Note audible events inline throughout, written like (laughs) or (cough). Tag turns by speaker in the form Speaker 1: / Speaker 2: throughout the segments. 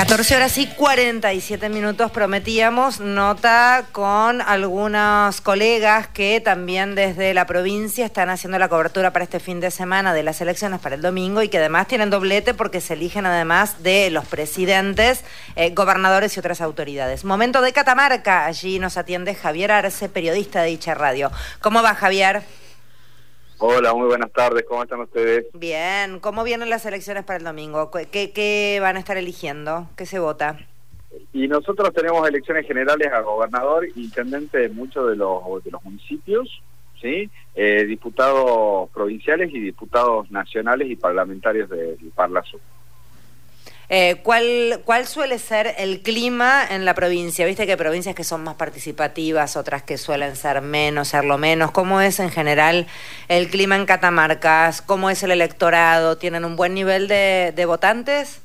Speaker 1: 14 horas y 47 minutos prometíamos nota con algunos colegas que también desde la provincia están haciendo la cobertura para este fin de semana de las elecciones para el domingo y que además tienen doblete porque se eligen además de los presidentes, eh, gobernadores y otras autoridades. Momento de Catamarca, allí nos atiende Javier Arce, periodista de dicha radio. ¿Cómo va Javier?
Speaker 2: Hola, muy buenas tardes, ¿cómo están ustedes?
Speaker 1: Bien, ¿cómo vienen las elecciones para el domingo? ¿Qué, qué van a estar eligiendo? ¿Qué se vota?
Speaker 2: Y nosotros tenemos elecciones generales a gobernador, intendente de muchos de los, de los municipios, ¿sí? Eh, diputados provinciales y diputados nacionales y parlamentarios del Parlazo.
Speaker 1: Eh, ¿cuál, ¿Cuál suele ser el clima en la provincia? Viste que hay provincias que son más participativas, otras que suelen ser menos, serlo menos. ¿Cómo es en general el clima en Catamarca? ¿Cómo es el electorado? ¿Tienen un buen nivel de, votantes?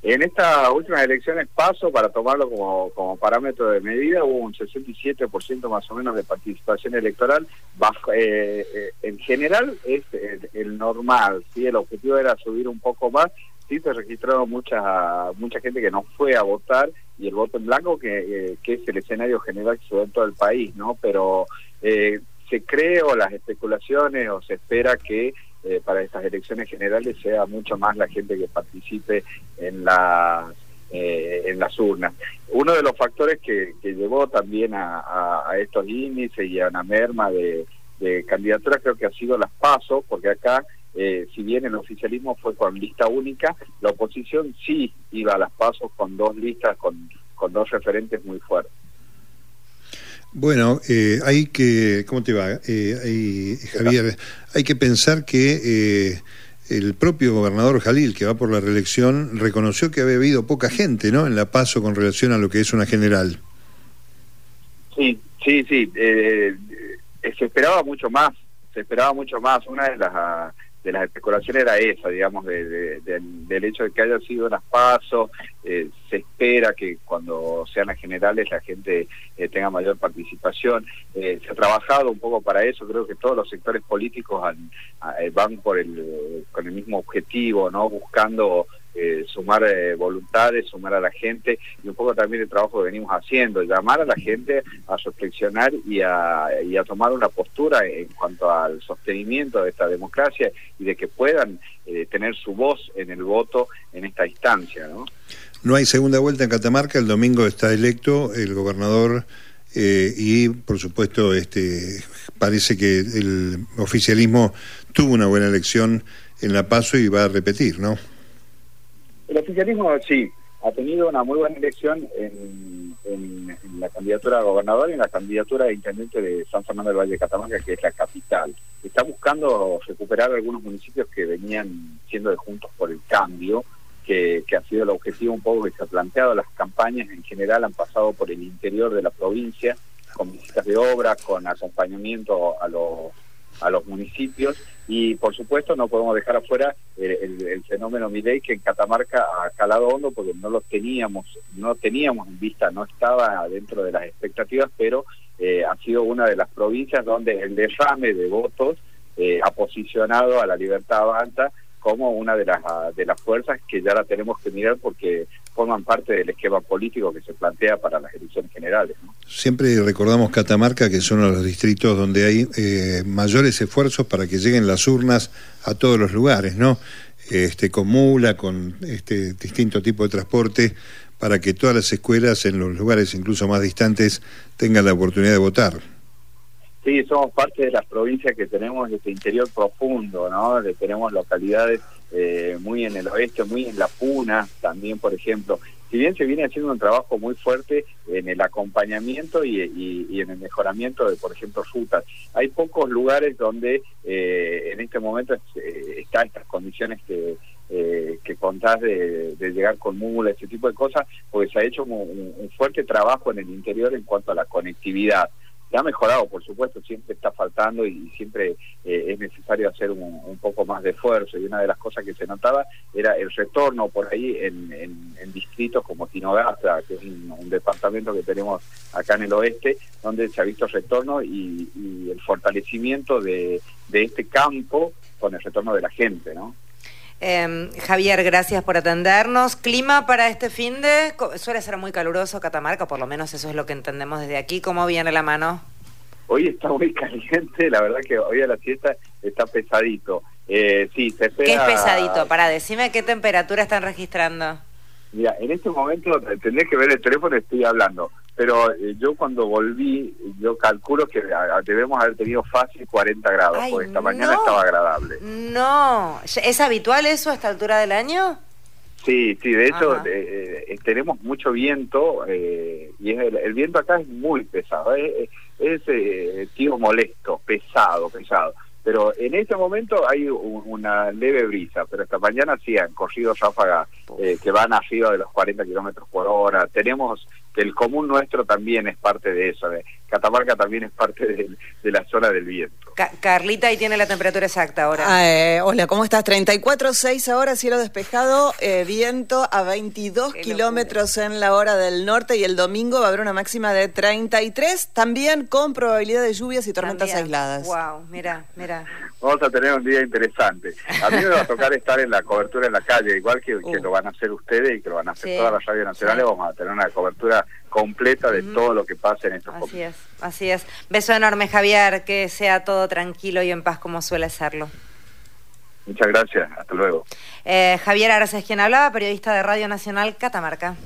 Speaker 2: En estas últimas elecciones paso, para tomarlo como, como parámetro de medida, hubo un 67% más o menos de participación electoral. Bajo, eh, eh, en general es el, el, normal, ¿sí? el objetivo era subir un poco más sí se registró mucha mucha gente que no fue a votar y el voto en blanco que, eh, que es el escenario general que se en todo el país, ¿no? Pero eh, se cree las especulaciones o se espera que eh, para estas elecciones generales sea mucho más la gente que participe en las en las urnas. Uno de los factores que, que llevó también a, a, estos índices y a una merma de, de candidaturas creo que ha sido las pasos, porque acá eh, si bien el oficialismo fue con lista única, la oposición sí iba a las pasos con dos listas, con, con dos referentes muy fuertes.
Speaker 3: Bueno, eh, hay que, ¿cómo te va? Eh, hay, Javier, hay que pensar que el propio gobernador Jalil, que va por la reelección, reconoció que había habido poca gente, ¿no? En la paso con relación a lo que es una general.
Speaker 2: Sí, sí, sí. se esperaba mucho más, se esperaba mucho más. Una de las de las especulaciones era esa, digamos, de, del hecho de que haya sido unas pasos, eh, se espera que cuando sean las generales la gente eh, tenga mayor participación. Eh, se ha trabajado un poco para eso, creo que todos los sectores políticos van por el, con el mismo objetivo, ¿no? Buscando eh, sumar eh, voluntades, sumar a la gente y un poco también el trabajo que venimos haciendo, llamar a la gente a reflexionar y a, y a tomar una postura en cuanto al sostenimiento de esta democracia y de que puedan eh, tener su voz en el voto en esta instancia. ¿no?
Speaker 3: no hay segunda vuelta en Catamarca, el domingo está electo el gobernador y por supuesto este parece que el oficialismo tuvo una buena elección en La Paso y va a repetir, ¿no?
Speaker 2: El oficialismo sí, ha tenido una muy buena elección en, la candidatura a gobernador y en la candidatura de intendente de San Fernando del Valle de Catamarca, que es la capital. Está buscando recuperar algunos municipios que venían siendo de Juntos por el Cambio, que, ha sido el objetivo un poco que se ha planteado. Las campañas en general han pasado por el interior de la provincia, con visitas de obras, con acompañamiento a los a los municipios y por supuesto no podemos dejar afuera el, fenómeno Miley que en Catamarca ha calado hondo porque no lo teníamos, no teníamos en vista, no estaba dentro de las expectativas, pero eh, ha sido una de las provincias donde el derrame de votos eh, ha posicionado a la libertad avanza como una de las, de las fuerzas que ya la tenemos que mirar porque forman parte del esquema político que se plantea para las elecciones generales.
Speaker 3: Siempre recordamos Catamarca, que son los distritos donde hay eh, mayores esfuerzos para que lleguen las urnas a todos los lugares, ¿no? Este, con mula, con este distinto tipo de transporte, para que todas las escuelas en los lugares incluso más distantes tengan la oportunidad de votar.
Speaker 2: Sí, somos parte de las provincias que tenemos este interior profundo, ¿no? tenemos localidades eh, muy en el oeste, muy en la Puna también, por ejemplo. Si bien se viene haciendo un trabajo muy fuerte en el acompañamiento y, en el mejoramiento de, por ejemplo, rutas, hay pocos lugares donde eh, en este momento eh, están estas condiciones que, que contás de, llegar con mula, ese tipo de cosas, porque se ha hecho un fuerte trabajo en el interior en cuanto a la conectividad se ha mejorado, por supuesto, siempre está faltando y siempre eh, es necesario hacer un, poco más de esfuerzo. Y una de las cosas que se notaba era el retorno por ahí en, distritos como Tinogasta, que es un, departamento que tenemos acá en el oeste, donde se ha visto retorno y, el fortalecimiento de este campo con el retorno de la gente, ¿no?
Speaker 1: Em, Javier, gracias por atendernos. Clima para este fin de... Suele ser muy caluroso Catamarca, por lo menos eso es lo que entendemos desde aquí. ¿Cómo viene la mano?
Speaker 2: Hoy está muy (laughs) caliente, la verdad que hoy a la siesta está pesadito. Eh, sí, se espera...
Speaker 1: ¿Qué es pesadito? Para, decime qué temperatura están registrando.
Speaker 2: Mira, en este momento tendré que ver el teléfono, estoy hablando pero eh, yo cuando volví, yo calculo que debemos haber tenido fácil 40 grados, porque esta mañana estaba agradable.
Speaker 1: No, ¿es habitual eso a esta altura del año?
Speaker 2: Sí, sí, de hecho eh, eh, tenemos mucho viento y el, viento acá es muy pesado, es, es tío molesto, pesado, pesado. Pero en este momento hay una leve brisa, pero esta mañana sí han corrido ráfagas que van arriba de los 40 kilómetros por hora. Tenemos que el común nuestro también es parte de eso. De, Catamarca también es parte de, la zona del viento.
Speaker 1: Carlita, ahí tiene la temperatura exacta ahora.
Speaker 4: Ah, eh, hola, ¿cómo estás? 34.6 ahora, cielo despejado, eh, viento a 22 kilómetros en la hora del norte y el domingo va a haber una máxima de 33, también con probabilidad de lluvias y tormentas aisladas.
Speaker 1: Wow, mira, mira.
Speaker 2: Vamos a tener un día interesante. A mí me va a tocar estar en la cobertura en la calle, igual que, uh. lo van a hacer ustedes y que lo van a hacer todas las radios nacionales, vamos a tener una cobertura completa de todo lo que pasa en estos
Speaker 1: Así es, así es. Beso enorme, Javier, que sea todo tranquilo y en paz como suele serlo.
Speaker 2: Muchas gracias, hasta luego.
Speaker 1: Eh, Javier Arce es quien hablaba, periodista de Radio Nacional Catamarca.